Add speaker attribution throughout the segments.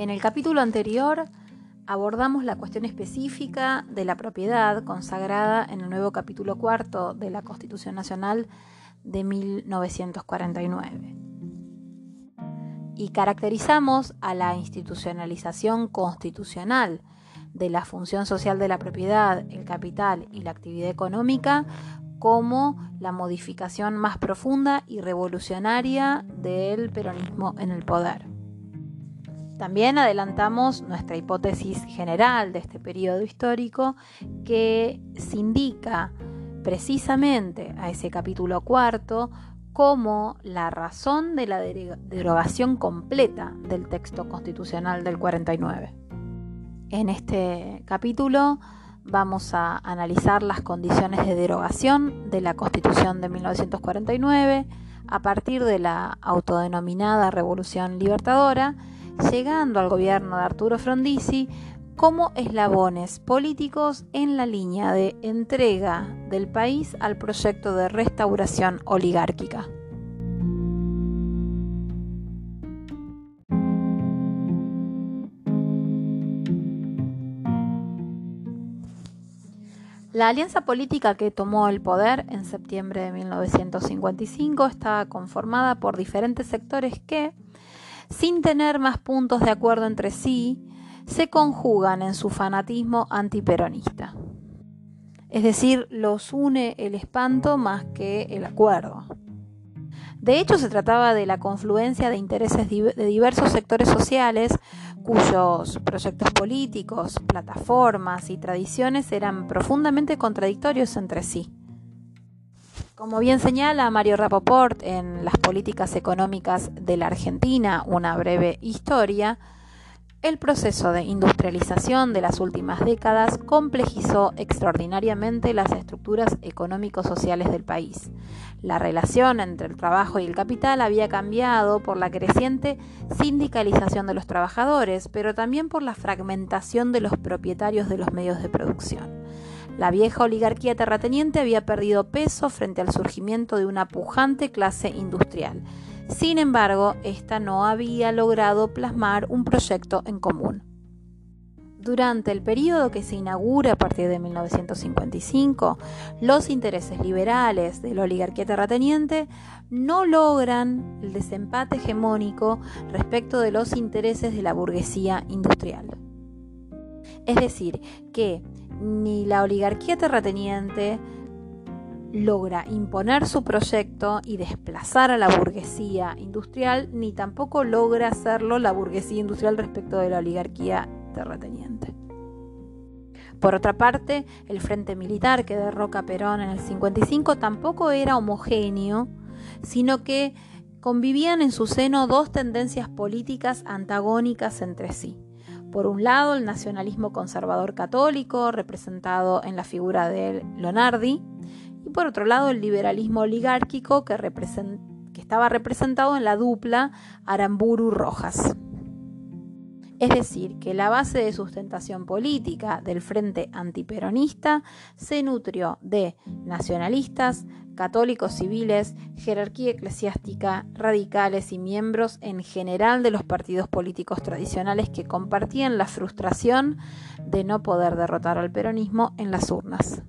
Speaker 1: En el capítulo anterior abordamos la cuestión específica de la propiedad consagrada en el nuevo capítulo cuarto de la Constitución Nacional de 1949. Y caracterizamos a la institucionalización constitucional de la función social de la propiedad, el capital y la actividad económica como la modificación más profunda y revolucionaria del peronismo en el poder. También adelantamos nuestra hipótesis general de este periodo histórico que se indica precisamente a ese capítulo cuarto como la razón de la derogación completa del texto constitucional del 49. En este capítulo vamos a analizar las condiciones de derogación de la Constitución de 1949 a partir de la autodenominada Revolución Libertadora, llegando al gobierno de Arturo Frondizi como eslabones políticos en la línea de entrega del país al proyecto de restauración oligárquica. La alianza política que tomó el poder en septiembre de 1955 estaba conformada por diferentes sectores que, sin tener más puntos de acuerdo entre sí, se conjugan en su fanatismo antiperonista. Es decir, los une el espanto más que el acuerdo. De hecho, se trataba de la confluencia de intereses de diversos sectores sociales cuyos proyectos políticos, plataformas y tradiciones eran profundamente contradictorios entre sí. Como bien señala Mario Rapoport en Las políticas económicas de la Argentina, una breve historia, el proceso de industrialización de las últimas décadas complejizó extraordinariamente las estructuras económico-sociales del país. La relación entre el trabajo y el capital había cambiado por la creciente sindicalización de los trabajadores, pero también por la fragmentación de los propietarios de los medios de producción. La vieja oligarquía terrateniente había perdido peso frente al surgimiento de una pujante clase industrial sin embargo, esta no había logrado plasmar un proyecto en común. Durante el periodo que se inaugura a partir de 1955, los intereses liberales de la oligarquía terrateniente no logran el desempate hegemónico respecto de los intereses de la burguesía industrial. Es decir, que ni la oligarquía terrateniente logra imponer su proyecto y desplazar a la burguesía industrial, ni tampoco logra hacerlo la burguesía industrial respecto de la oligarquía terrateniente. Por otra parte, el Frente Militar que derroca Perón en el 55 tampoco era homogéneo, sino que convivían en su seno dos tendencias políticas antagónicas entre sí. Por un lado, el nacionalismo conservador católico, representado en la figura de Lonardi, y por otro lado el liberalismo oligárquico que, que estaba representado en la dupla Aramburu-Rojas. Es decir, que la base de sustentación política del Frente Antiperonista se nutrió de nacionalistas, católicos civiles, jerarquía eclesiástica, radicales y miembros en general de los partidos políticos tradicionales que compartían la frustración de no poder derrotar al peronismo en las urnas.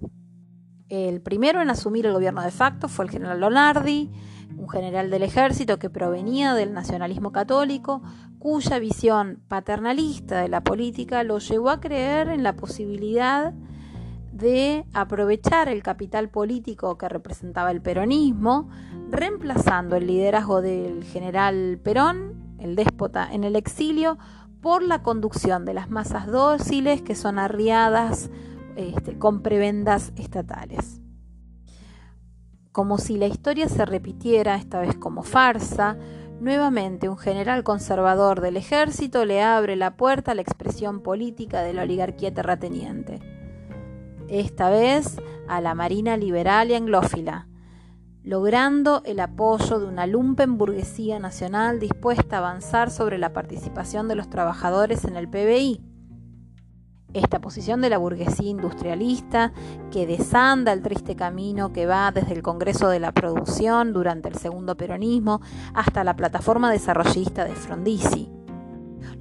Speaker 1: El primero en asumir el gobierno de facto fue el general Lonardi, un general del ejército que provenía del nacionalismo católico, cuya visión paternalista de la política lo llevó a creer en la posibilidad de aprovechar el capital político que representaba el peronismo, reemplazando el liderazgo del general Perón, el déspota en el exilio, por la conducción de las masas dóciles que son arriadas este, con prebendas estatales. Como si la historia se repitiera, esta vez como farsa, nuevamente un general conservador del ejército le abre la puerta a la expresión política de la oligarquía terrateniente. Esta vez a la Marina liberal y anglófila, logrando el apoyo de una lumpen burguesía nacional dispuesta a avanzar sobre la participación de los trabajadores en el PBI esta posición de la burguesía industrialista que desanda el triste camino que va desde el Congreso de la Producción durante el segundo peronismo hasta la plataforma desarrollista de Frondizi.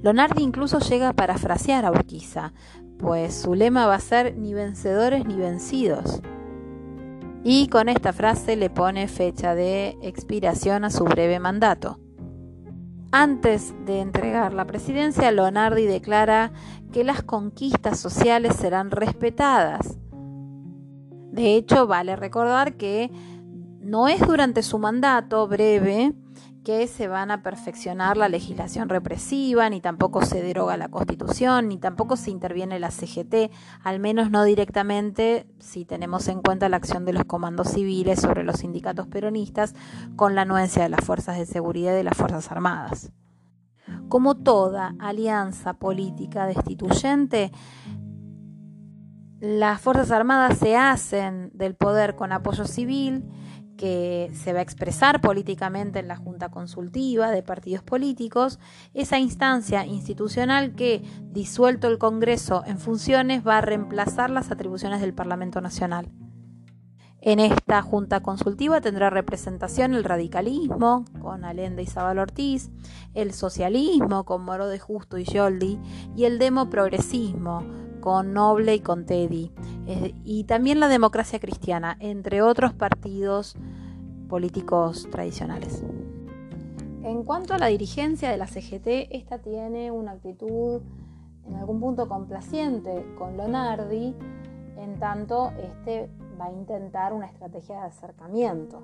Speaker 1: Lonardi incluso llega a parafrasear a Urquiza, pues su lema va a ser ni vencedores ni vencidos. Y con esta frase le pone fecha de expiración a su breve mandato. Antes de entregar la presidencia, Lonardi declara que las conquistas sociales serán respetadas. De hecho, vale recordar que no es durante su mandato breve que se van a perfeccionar la legislación represiva, ni tampoco se deroga la constitución, ni tampoco se interviene la CGT, al menos no directamente si tenemos en cuenta la acción de los comandos civiles sobre los sindicatos peronistas con la anuencia de las fuerzas de seguridad y de las Fuerzas Armadas. Como toda alianza política destituyente, las Fuerzas Armadas se hacen del poder con apoyo civil que se va a expresar políticamente en la Junta Consultiva de Partidos Políticos, esa instancia institucional que, disuelto el Congreso en funciones, va a reemplazar las atribuciones del Parlamento Nacional. En esta Junta Consultiva tendrá representación el radicalismo, con Allende y Zabal Ortiz, el socialismo, con Moro de Justo y Yoldi, y el demoprogresismo, con Noble y con Teddy, eh, y también la democracia cristiana, entre otros partidos políticos tradicionales. En cuanto a la dirigencia de la CGT, esta tiene una actitud en algún punto complaciente con Lonardi, en tanto este va a intentar una estrategia de acercamiento.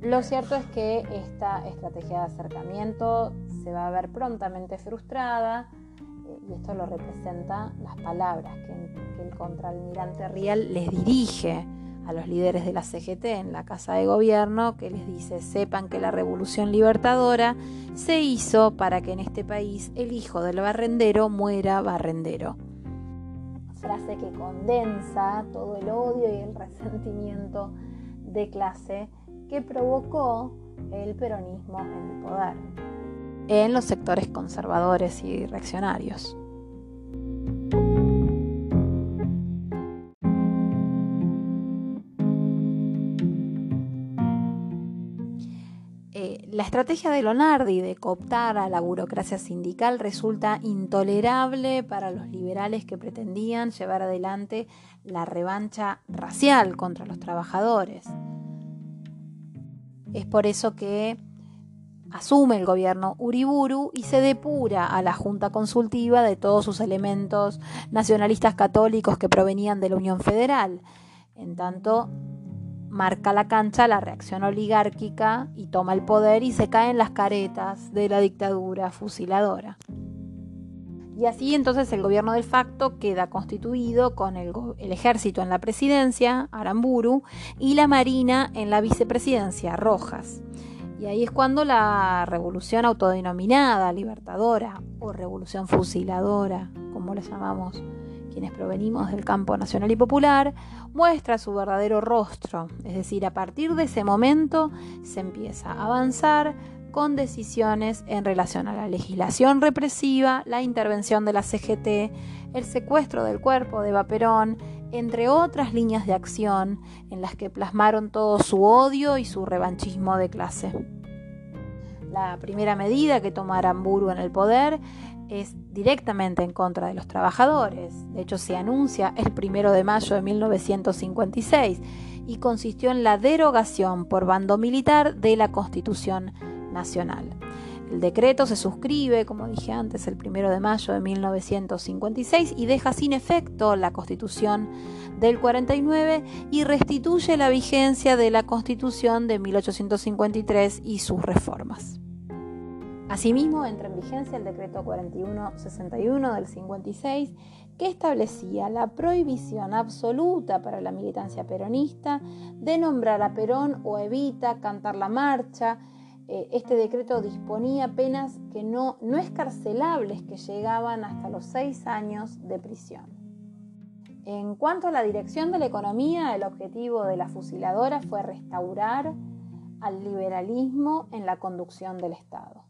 Speaker 1: Lo cierto es que esta estrategia de acercamiento se va a ver prontamente frustrada, y esto lo representa las palabras que, el contraalmirante Rial les dirige a los líderes de la CGT en la Casa de Gobierno, que les dice, sepan que la revolución libertadora se hizo para que en este país el hijo del barrendero muera barrendero. Frase que condensa todo el odio y el resentimiento de clase que provocó el peronismo en el poder en los sectores conservadores y reaccionarios. Eh, la estrategia de Lonardi de cooptar a la burocracia sindical resulta intolerable para los liberales que pretendían llevar adelante la revancha racial contra los trabajadores. Es por eso que asume el gobierno Uriburu y se depura a la Junta Consultiva de todos sus elementos nacionalistas católicos que provenían de la Unión Federal. En tanto, marca la cancha la reacción oligárquica y toma el poder y se caen las caretas de la dictadura fusiladora. Y así entonces el gobierno del facto queda constituido con el, el, ejército en la presidencia, Aramburu, y la marina en la vicepresidencia, Rojas. Y ahí es cuando la revolución autodenominada libertadora o revolución fusiladora, como la llamamos quienes provenimos del campo nacional y popular, muestra su verdadero rostro. Es decir, a partir de ese momento se empieza a avanzar con decisiones en relación a la legislación represiva, la intervención de la CGT, el secuestro del cuerpo de Vaperón, entre otras líneas de acción en las que plasmaron todo su odio y su revanchismo de clase. La primera medida que toma Aramburu en el poder es directamente en contra de los trabajadores. De hecho, se anuncia el primero de mayo de 1956 y consistió en la derogación por bando militar de la Constitución Nacional. El decreto se suscribe, como dije antes, el primero de mayo de 1956 y deja sin efecto la Constitución del 49 y restituye la vigencia de la Constitución de 1853 y sus reformas. Asimismo, entra en vigencia el decreto 4161 del 56 que establecía la prohibición absoluta para la militancia peronista de nombrar a Perón o Evita, cantar la marcha, eh, este decreto disponía penas que no, no escarcelables que llegaban hasta los seis años de prisión. En cuanto a la dirección de la economía, el objetivo de la fusiladora fue restaurar al liberalismo en la conducción del Estado.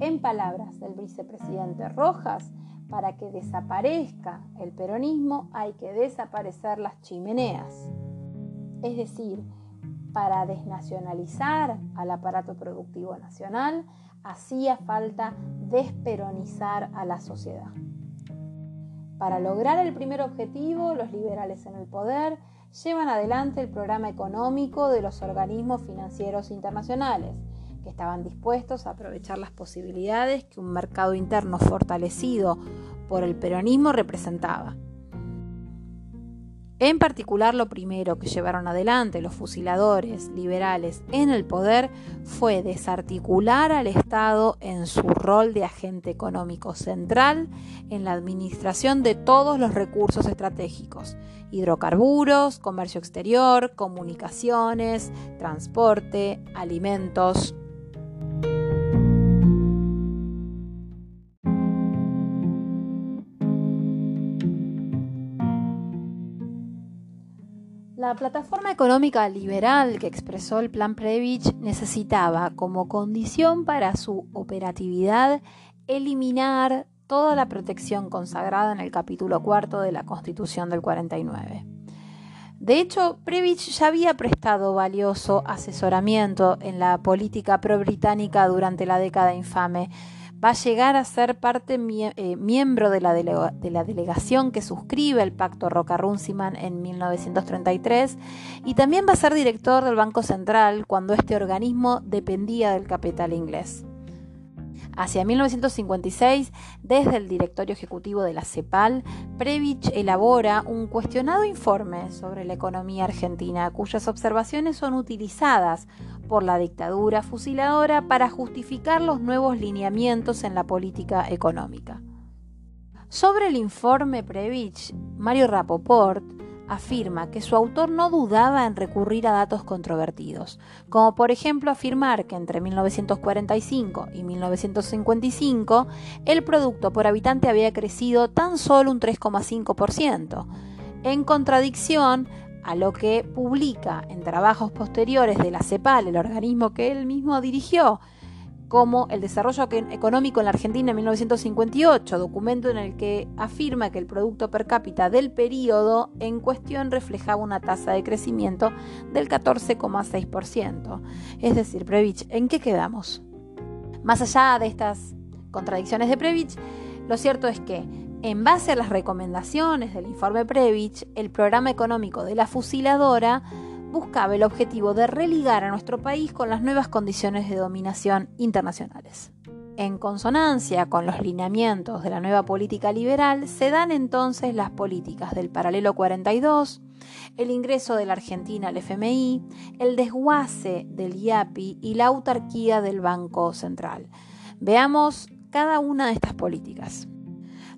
Speaker 1: En palabras del vicepresidente Rojas, para que desaparezca el peronismo hay que desaparecer las chimeneas. Es decir, para desnacionalizar al aparato productivo nacional, hacía falta desperonizar a la sociedad. Para lograr el primer objetivo, los liberales en el poder llevan adelante el programa económico de los organismos financieros internacionales, que estaban dispuestos a aprovechar las posibilidades que un mercado interno fortalecido por el peronismo representaba. En particular, lo primero que llevaron adelante los fusiladores liberales en el poder fue desarticular al Estado en su rol de agente económico central en la administración de todos los recursos estratégicos, hidrocarburos, comercio exterior, comunicaciones, transporte, alimentos, La plataforma económica liberal que expresó el plan Previch necesitaba como condición para su operatividad eliminar toda la protección consagrada en el capítulo cuarto de la Constitución del 49. De hecho, Previch ya había prestado valioso asesoramiento en la política pro-británica durante la década infame va a llegar a ser parte eh, miembro de la, de la, delegación que suscribe el pacto Roca-Runciman en 1933 y también va a ser director del Banco Central cuando este organismo dependía del capital inglés. Hacia 1956, desde el directorio ejecutivo de la CEPAL, Previch elabora un cuestionado informe sobre la economía argentina, cuyas observaciones son utilizadas por la dictadura fusiladora para justificar los nuevos lineamientos en la política económica. Sobre el informe Previch, Mario Rapoport afirma que su autor no dudaba en recurrir a datos controvertidos, como por ejemplo afirmar que entre 1945 y 1955 el producto por habitante había crecido tan solo un 3,5%, en contradicción a lo que publica en trabajos posteriores de la CEPAL, el organismo que él mismo dirigió, como El desarrollo económico en la Argentina en 1958, documento en el que afirma que el Producto Per cápita del periodo en cuestión reflejaba una tasa de crecimiento del 14,6%. Es decir, Previch, ¿en qué quedamos? Más allá de estas contradicciones de Previch, lo cierto es que en base a las recomendaciones del informe Previch, el programa económico de la fusiladora buscaba el objetivo de religar a nuestro país con las nuevas condiciones de dominación internacionales. En consonancia con los lineamientos de la nueva política liberal, se dan entonces las políticas del paralelo 42, el ingreso de la Argentina al FMI, el desguace del IAPI y la autarquía del Banco Central. Veamos cada una de estas políticas.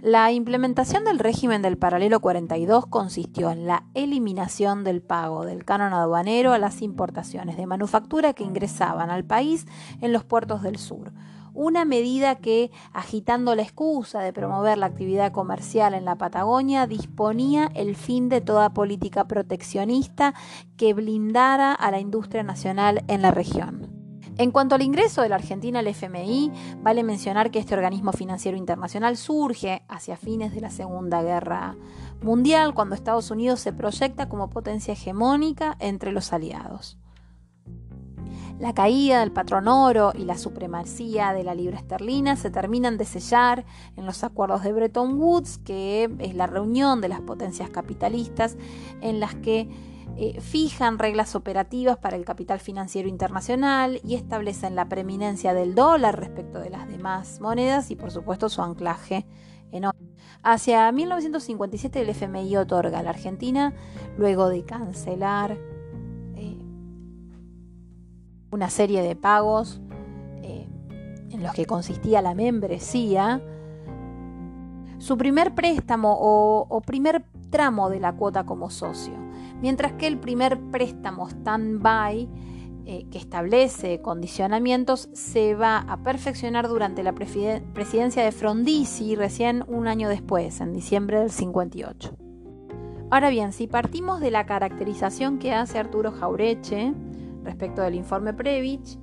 Speaker 1: La implementación del régimen del paralelo 42 consistió en la eliminación del pago del canon aduanero a las importaciones de manufactura que ingresaban al país en los puertos del sur. Una medida que, agitando la excusa de promover la actividad comercial en la Patagonia, disponía el fin de toda política proteccionista que blindara a la industria nacional en la región. En cuanto al ingreso de la Argentina al FMI, vale mencionar que este organismo financiero internacional surge hacia fines de la Segunda Guerra Mundial, cuando Estados Unidos se proyecta como potencia hegemónica entre los aliados. La caída del patrón oro y la supremacía de la libra esterlina se terminan de sellar en los acuerdos de Bretton Woods, que es la reunión de las potencias capitalistas en las que eh, fijan reglas operativas para el capital financiero internacional y establecen la preeminencia del dólar respecto de las demás monedas y por supuesto su anclaje en. Hacia 1957 el FMI otorga a la Argentina, luego de cancelar eh, una serie de pagos eh, en los que consistía la membresía, su primer préstamo o primer tramo de la cuota como socio mientras que el primer préstamo stand-by eh, que establece condicionamientos se va a perfeccionar durante la presidencia de Frondizi recién un año después, en diciembre del 58. Ahora bien, si partimos de la caracterización que hace Arturo Jaureche respecto del informe Previch,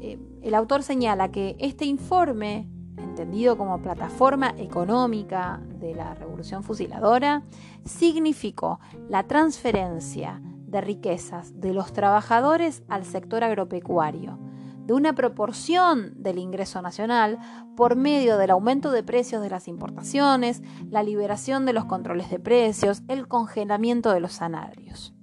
Speaker 1: eh, el autor señala que este informe entendido como plataforma económica de la revolución fusiladora, significó la transferencia de riquezas de los trabajadores al sector agropecuario, de una proporción del ingreso nacional por medio del aumento de precios de las importaciones, la liberación de los controles de precios, el congelamiento de los salarios.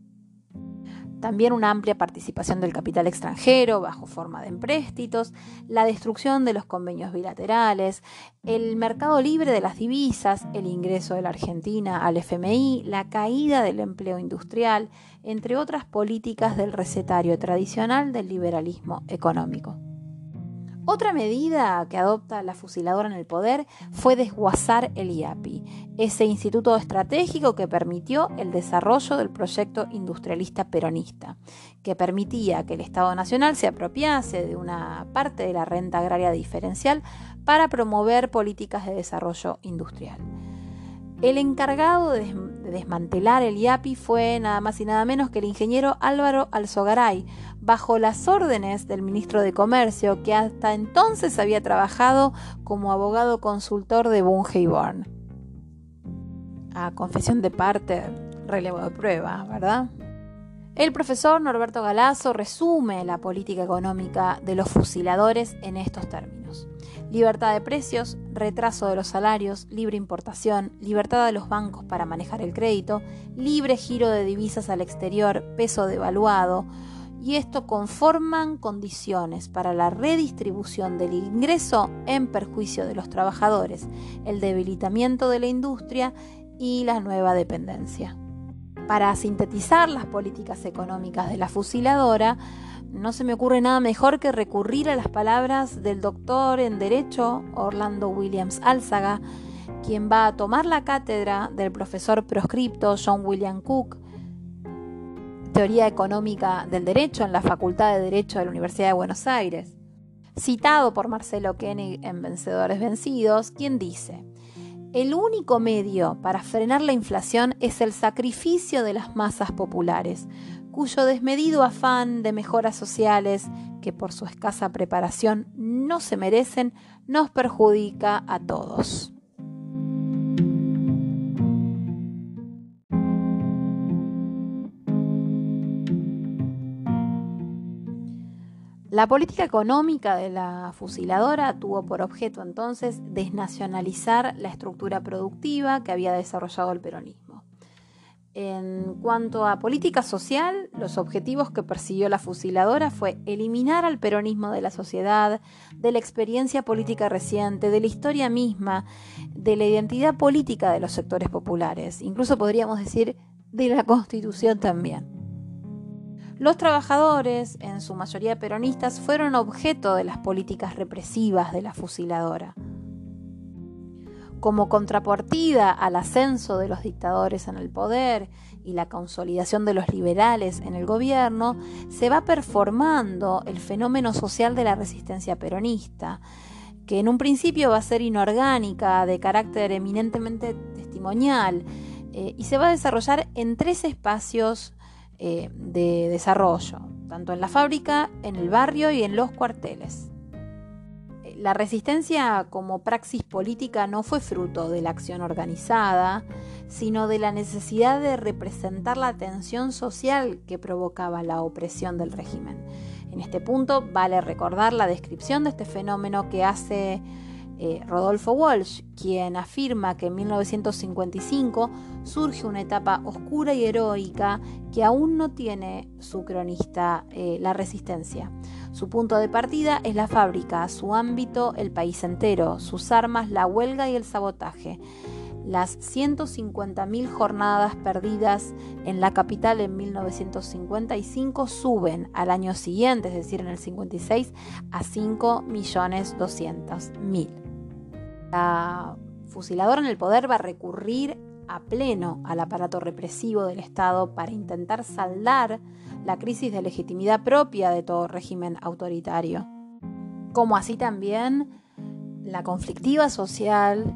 Speaker 1: También una amplia participación del capital extranjero bajo forma de empréstitos, la destrucción de los convenios bilaterales, el mercado libre de las divisas, el ingreso de la Argentina al FMI, la caída del empleo industrial, entre otras políticas del recetario tradicional del liberalismo económico. Otra medida que adopta la fusiladora en el poder fue desguazar el IAPI, ese instituto estratégico que permitió el desarrollo del proyecto industrialista peronista, que permitía que el Estado Nacional se apropiase de una parte de la renta agraria diferencial para promover políticas de desarrollo industrial. El encargado de, desmantelar el IAPI fue nada más y nada menos que el ingeniero Álvaro Alzogaray, bajo las órdenes del ministro de Comercio, que hasta entonces había trabajado como abogado consultor de Bunge y Born. A confesión de parte, relevo de prueba, ¿verdad? El profesor Norberto Galazo resume la política económica de los fusiladores en estos términos libertad de precios, retraso de los salarios, libre importación, libertad de los bancos para manejar el crédito, libre giro de divisas al exterior, peso devaluado, y esto conforman condiciones para la redistribución del ingreso en perjuicio de los trabajadores, el debilitamiento de la industria y la nueva dependencia. Para sintetizar las políticas económicas de la fusiladora, no se me ocurre nada mejor que recurrir a las palabras del doctor en Derecho Orlando Williams Álzaga, quien va a tomar la cátedra del profesor proscripto John William Cook, Teoría Económica del Derecho en la Facultad de Derecho de la Universidad de Buenos Aires, citado por Marcelo Koenig en Vencedores Vencidos, quien dice, el único medio para frenar la inflación es el sacrificio de las masas populares, cuyo desmedido afán de mejoras sociales, que por su escasa preparación no se merecen, nos perjudica a todos. La política económica de la fusiladora tuvo por objeto entonces desnacionalizar la estructura productiva que había desarrollado el peronismo. En cuanto a política social, los objetivos que persiguió la fusiladora fue eliminar al peronismo de la sociedad, de la experiencia política reciente, de la historia misma, de la identidad política de los sectores populares, incluso podríamos decir de la constitución también. Los trabajadores, en su mayoría peronistas, fueron objeto de las políticas represivas de la fusiladora como contrapartida al ascenso de los dictadores en el poder y la consolidación de los liberales en el gobierno, se va performando el fenómeno social de la resistencia peronista, que en un principio va a ser inorgánica, de carácter eminentemente testimonial, eh, y se va a desarrollar en tres espacios eh, de desarrollo, tanto en la fábrica, en el barrio y en los cuarteles. La resistencia como praxis política no fue fruto de la acción organizada, sino de la necesidad de representar la tensión social que provocaba la opresión del régimen. En este punto vale recordar la descripción de este fenómeno que hace eh, Rodolfo Walsh, quien afirma que en 1955 surge una etapa oscura y heroica que aún no tiene su cronista, eh, la resistencia. Su punto de partida es la fábrica, su ámbito el país entero, sus armas la huelga y el sabotaje. Las 150.000 jornadas perdidas en la capital en 1955 suben al año siguiente, es decir, en el 56, a 5.200.000. La fusiladora en el poder va a recurrir a pleno al aparato represivo del Estado para intentar saldar la crisis de legitimidad propia de todo régimen autoritario, como así también la conflictiva social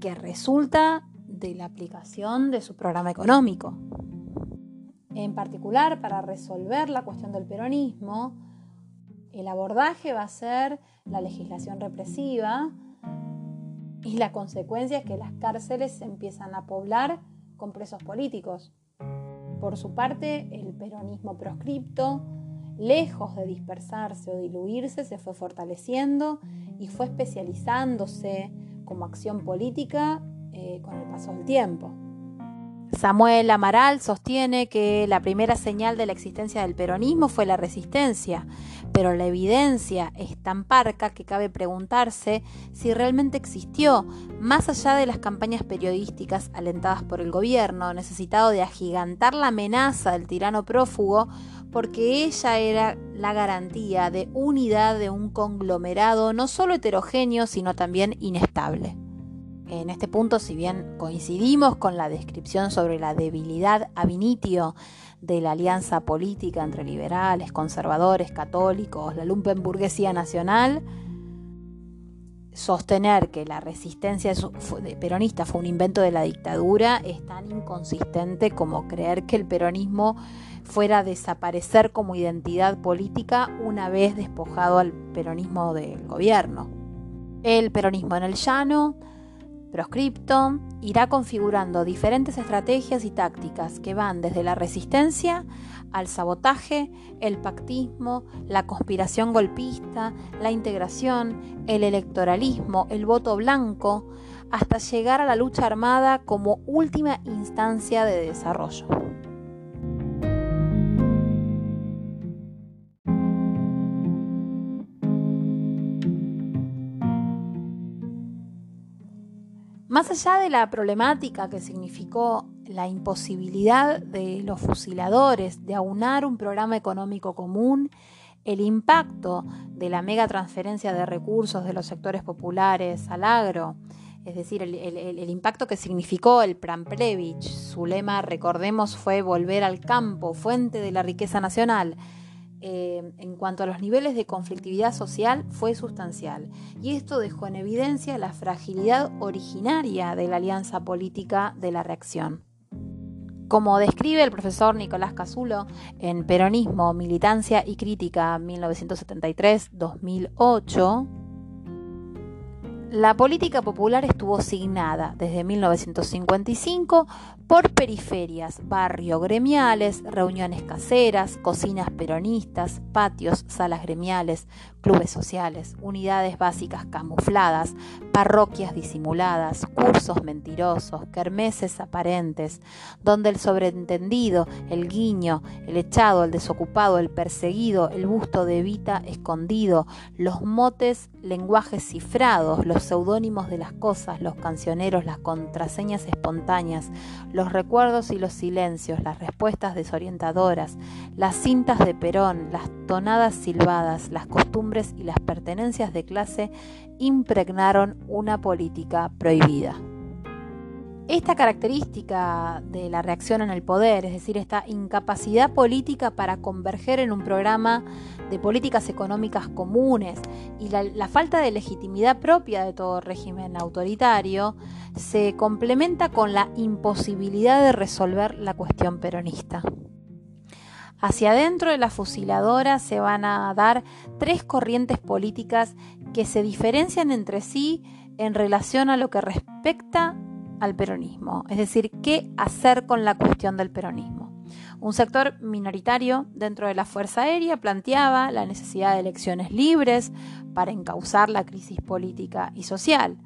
Speaker 1: que resulta de la aplicación de su programa económico. En particular, para resolver la cuestión del peronismo, el abordaje va a ser la legislación represiva y la consecuencia es que las cárceles se empiezan a poblar con presos políticos. Por su parte, el peronismo proscripto, lejos de dispersarse o diluirse, se fue fortaleciendo y fue especializándose como acción política eh, con el paso del tiempo. Samuel Amaral sostiene que la primera señal de la existencia del peronismo fue la resistencia, pero la evidencia es tan parca que cabe preguntarse si realmente existió, más allá de las campañas periodísticas alentadas por el gobierno, necesitado de agigantar la amenaza del tirano prófugo, porque ella era la garantía de unidad de un conglomerado no solo heterogéneo, sino también inestable. En este punto, si bien coincidimos con la descripción sobre la debilidad ab initio de la alianza política entre liberales, conservadores, católicos, la lumpenburguesía nacional, sostener que la resistencia peronista fue un invento de la dictadura es tan inconsistente como creer que el peronismo fuera a desaparecer como identidad política una vez despojado al peronismo del gobierno. El peronismo en el llano proscripto irá configurando diferentes estrategias y tácticas que van desde la resistencia al sabotaje, el pactismo, la conspiración golpista, la integración, el electoralismo, el voto blanco, hasta llegar a la lucha armada como última instancia de desarrollo. Más allá de la problemática que significó la imposibilidad de los fusiladores de aunar un programa económico común, el impacto de la mega transferencia de recursos de los sectores populares al agro, es decir, el, impacto que significó el Pramplevich, su lema, recordemos, fue volver al campo, fuente de la riqueza nacional, eh, en cuanto a los niveles de conflictividad social fue sustancial y esto dejó en evidencia la fragilidad originaria de la alianza política de la reacción. Como describe el profesor Nicolás Casulo en Peronismo, Militancia y Crítica 1973-2008, la política popular estuvo signada desde 1955 por periferias, barrio gremiales, reuniones caseras, cocinas peronistas, patios, salas gremiales, clubes sociales, unidades básicas camufladas, parroquias disimuladas, cursos mentirosos, kermeses aparentes, donde el sobreentendido, el guiño, el echado, el desocupado, el perseguido, el busto de Vita escondido, los motes, lenguajes cifrados, los seudónimos de las cosas, los cancioneros, las contraseñas espontáneas, los recuerdos y los silencios, las respuestas desorientadoras, las cintas de Perón, las tonadas silbadas, las costumbres y las pertenencias de clase impregnaron una política prohibida. Esta característica de la reacción en el poder, es decir, esta incapacidad política para converger en un programa de políticas económicas comunes y la, falta de legitimidad propia de todo régimen autoritario, se complementa con la imposibilidad de resolver la cuestión peronista. Hacia adentro de la fusiladora se van a dar tres corrientes políticas que se diferencian entre sí en relación a lo que respecta al peronismo, es decir, qué hacer con la cuestión del peronismo. Un sector minoritario dentro de la Fuerza Aérea planteaba la necesidad de elecciones libres para encauzar la crisis política y social.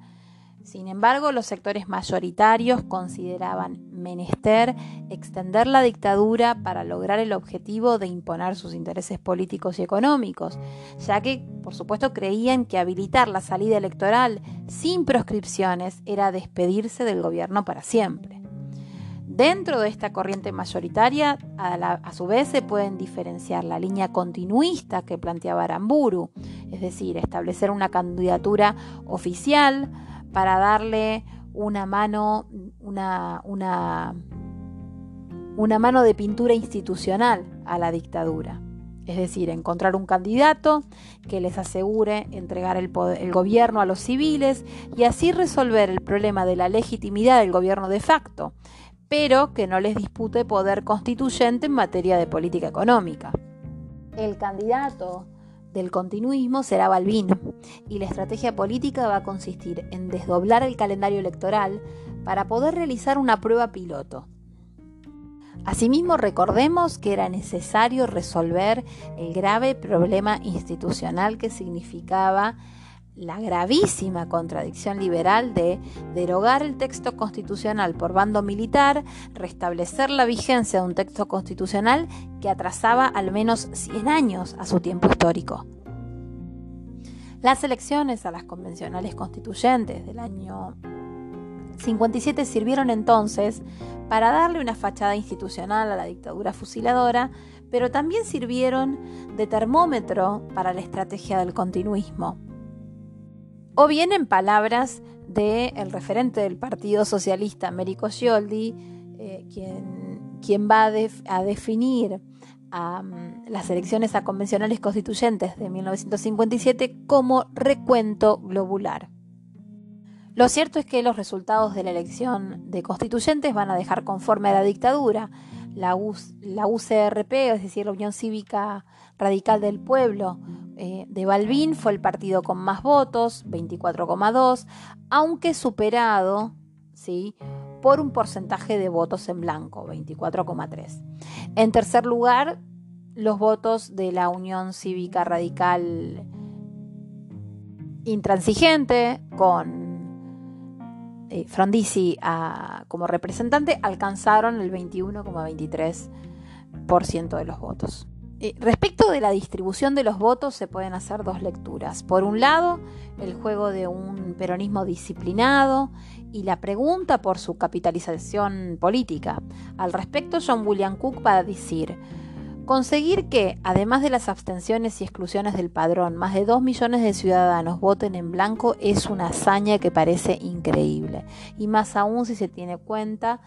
Speaker 1: Sin embargo, los sectores mayoritarios consideraban menester extender la dictadura para lograr el objetivo de imponer sus intereses políticos y económicos, ya que, por supuesto, creían que habilitar la salida electoral sin proscripciones era despedirse del gobierno para siempre. Dentro de esta corriente mayoritaria, a, su vez se pueden diferenciar la línea continuista que planteaba Aramburu, es decir, establecer una candidatura oficial, para darle una mano, una, una, mano de pintura institucional a la dictadura. Es decir, encontrar un candidato que les asegure entregar el, el, gobierno a los civiles y así resolver el problema de la legitimidad del gobierno de facto, pero que no les dispute poder constituyente en materia de política económica. El candidato del continuismo será Balbino y la estrategia política va a consistir en desdoblar el calendario electoral para poder realizar una prueba piloto. Asimismo, recordemos que era necesario resolver el grave problema institucional que significaba la gravísima contradicción liberal de derogar el texto constitucional por bando militar, restablecer la vigencia de un texto constitucional que atrasaba al menos 100 años a su tiempo histórico. Las elecciones a las convencionales constituyentes del año 57 sirvieron entonces para darle una fachada institucional a la dictadura fusiladora, pero también sirvieron de termómetro para la estrategia del continuismo. O bien en palabras del referente del Partido Socialista, Américo Scioldi, eh, quien, quien, va a, definir las elecciones a convencionales constituyentes de 1957 como recuento globular. Lo cierto es que los resultados de la elección de constituyentes van a dejar conforme a la dictadura. La, UCRP, es decir, la Unión Cívica Radical del Pueblo eh, de Balbín, fue el partido con más votos, 24,2, aunque superado ¿sí? por un porcentaje de votos en blanco, 24,3. En tercer lugar, los votos de la Unión Cívica Radical Intransigente, con eh, Frondizi como representante alcanzaron el 21,23% de los votos. Eh, respecto de la distribución de los votos se pueden hacer dos lecturas. Por un lado, el juego de un peronismo disciplinado y la pregunta por su capitalización política. Al respecto, John William Cook va a decir, Conseguir que, además de las abstenciones y exclusiones del padrón, más de 2 millones de ciudadanos voten en blanco es una hazaña que parece increíble. Y más aún si se tiene cuenta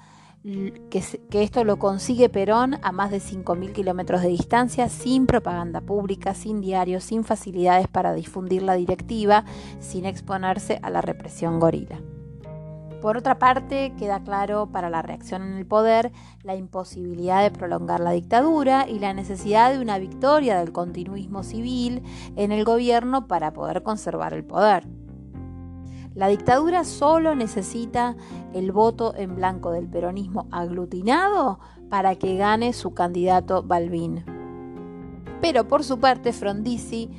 Speaker 1: que, que esto lo consigue Perón a más de 5.000 kilómetros de distancia, sin propaganda pública, sin diarios, sin facilidades para difundir la directiva, sin exponerse a la represión gorila. Por otra parte, queda claro para la reacción en el poder la imposibilidad de prolongar la dictadura y la necesidad de una victoria del continuismo civil en el gobierno para poder conservar el poder. La dictadura solo necesita el voto en blanco del peronismo aglutinado para que gane su candidato Balbín. Pero por su parte, Frondizi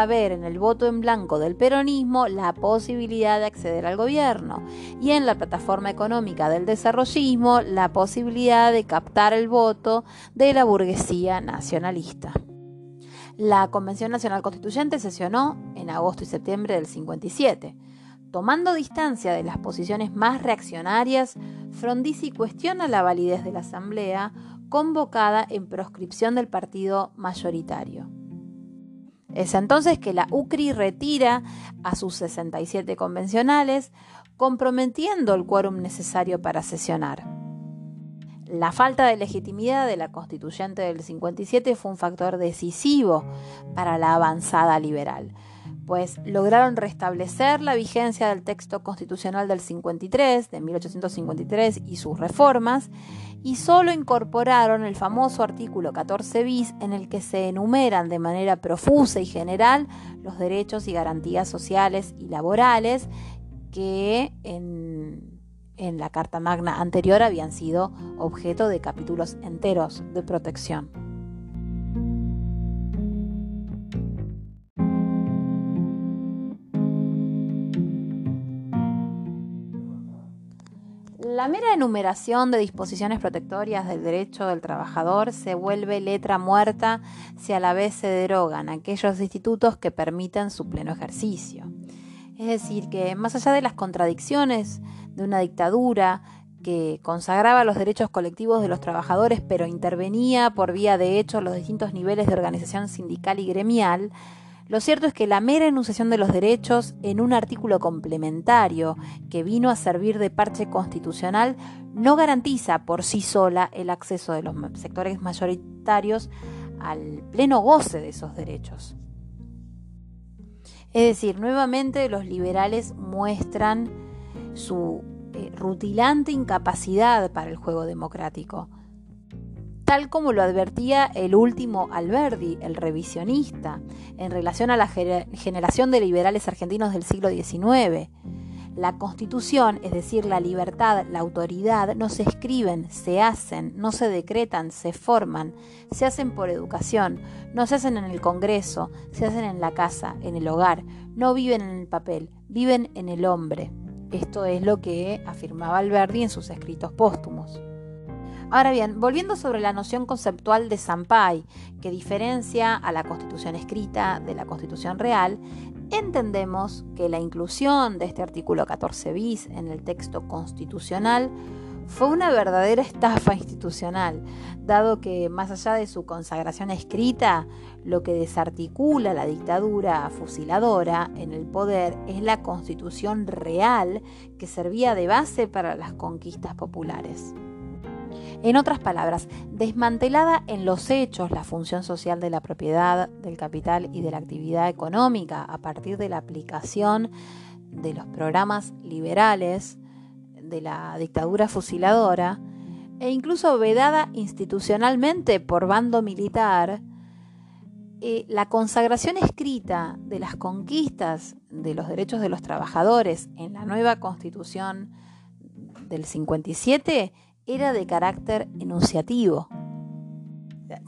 Speaker 1: a ver en el voto en blanco del peronismo la posibilidad de acceder al gobierno y en la plataforma económica del desarrollismo la posibilidad de captar el voto de la burguesía nacionalista. La Convención Nacional Constituyente sesionó en agosto y septiembre del 57. Tomando distancia de las posiciones más reaccionarias, Frondizi cuestiona la validez de la Asamblea convocada en proscripción del partido mayoritario. Es entonces que la UCRI retira a sus 67 convencionales, comprometiendo el quórum necesario para sesionar. La falta de legitimidad de la constituyente del 57 fue un factor decisivo para la avanzada liberal, pues lograron restablecer la vigencia del texto constitucional del 53, de 1853 y sus reformas, y solo incorporaron el famoso artículo 14 bis en el que se enumeran de manera profusa y general los derechos y garantías sociales y laborales que en, en la Carta Magna anterior habían sido objeto de capítulos enteros de protección. La mera enumeración de disposiciones protectorias del derecho del trabajador se vuelve letra muerta si a la vez se derogan aquellos institutos que permiten su pleno ejercicio. Es decir, que más allá de las contradicciones de una dictadura que consagraba los derechos colectivos de los trabajadores pero intervenía por vía de hecho los distintos niveles de organización sindical y gremial, lo cierto es que la mera enunciación de los derechos en un artículo complementario que vino a servir de parche constitucional no garantiza por sí sola el acceso de los sectores mayoritarios al pleno goce de esos derechos. Es decir, nuevamente los liberales muestran su eh, rutilante incapacidad para el juego democrático tal como lo advertía el último Alberdi, el revisionista, en relación a la generación de liberales argentinos del siglo XIX. La constitución, es decir, la libertad, la autoridad, no se escriben, se hacen, no se decretan, se forman, se hacen por educación, no se hacen en el Congreso, se hacen en la casa, en el hogar, no viven en el papel, viven en el hombre. Esto es lo que afirmaba Alberti en sus escritos póstumos. Ahora bien, volviendo sobre la noción conceptual de Sampai, que diferencia a la constitución escrita de la constitución real, entendemos que la inclusión de este artículo 14 bis en el texto constitucional fue una verdadera estafa institucional, dado que más allá de su consagración escrita, lo que desarticula la dictadura fusiladora en el poder es la constitución real que servía de base para las conquistas populares. En otras palabras, desmantelada en los hechos la función social de la propiedad, del capital y de la actividad económica a partir de la aplicación de los programas liberales de la dictadura fusiladora, e incluso vedada institucionalmente por bando militar, eh, la consagración escrita de las conquistas de los derechos de los trabajadores en la nueva constitución del 57 era de carácter enunciativo.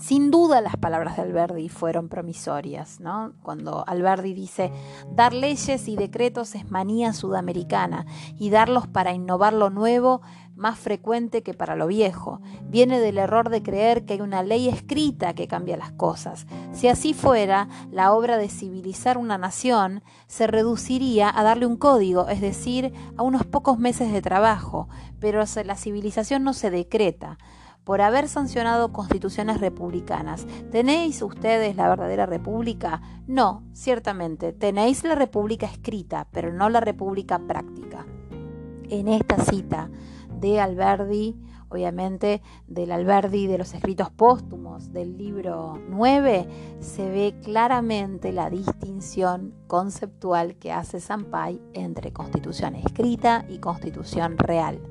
Speaker 1: Sin duda las palabras de Alberdi fueron promisorias, ¿no? Cuando Alberdi dice, dar leyes y decretos es manía sudamericana y darlos para innovar lo nuevo más frecuente que para lo viejo. Viene del error de creer que hay una ley escrita que cambia las cosas. Si así fuera, la obra de civilizar una nación se reduciría a darle un código, es decir, a unos pocos meses de trabajo, pero la civilización no se decreta por haber sancionado constituciones republicanas. ¿Tenéis ustedes la verdadera república? No, ciertamente, tenéis la república escrita, pero no la república práctica. En esta cita, de Alberdi, obviamente del Alberdi de los escritos póstumos del libro 9, se ve claramente la distinción conceptual que hace Sampay entre constitución escrita y constitución real.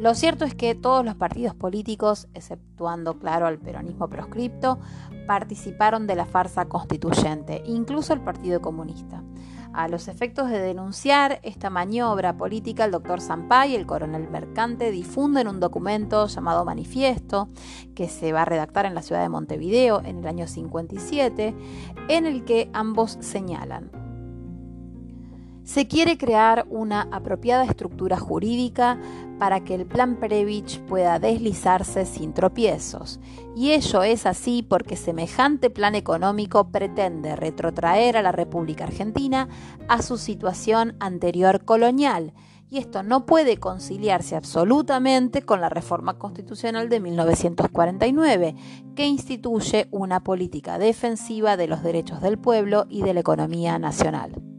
Speaker 1: Lo cierto es que todos los partidos políticos, exceptuando claro al peronismo proscripto, participaron de la farsa constituyente, incluso el Partido Comunista. A los efectos de denunciar esta maniobra política, el doctor Sampay y el coronel Mercante difunden un documento llamado Manifiesto, que se va a redactar en la ciudad de Montevideo en el año 57, en el que ambos señalan. Se quiere crear una apropiada estructura jurídica para que el plan Previch pueda deslizarse sin tropiezos. Y ello es así porque semejante plan económico pretende retrotraer a la República Argentina a su situación anterior colonial, y esto no puede conciliarse absolutamente con la reforma constitucional de 1949, que instituye una política defensiva de los derechos del pueblo y de la economía nacional.